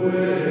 Where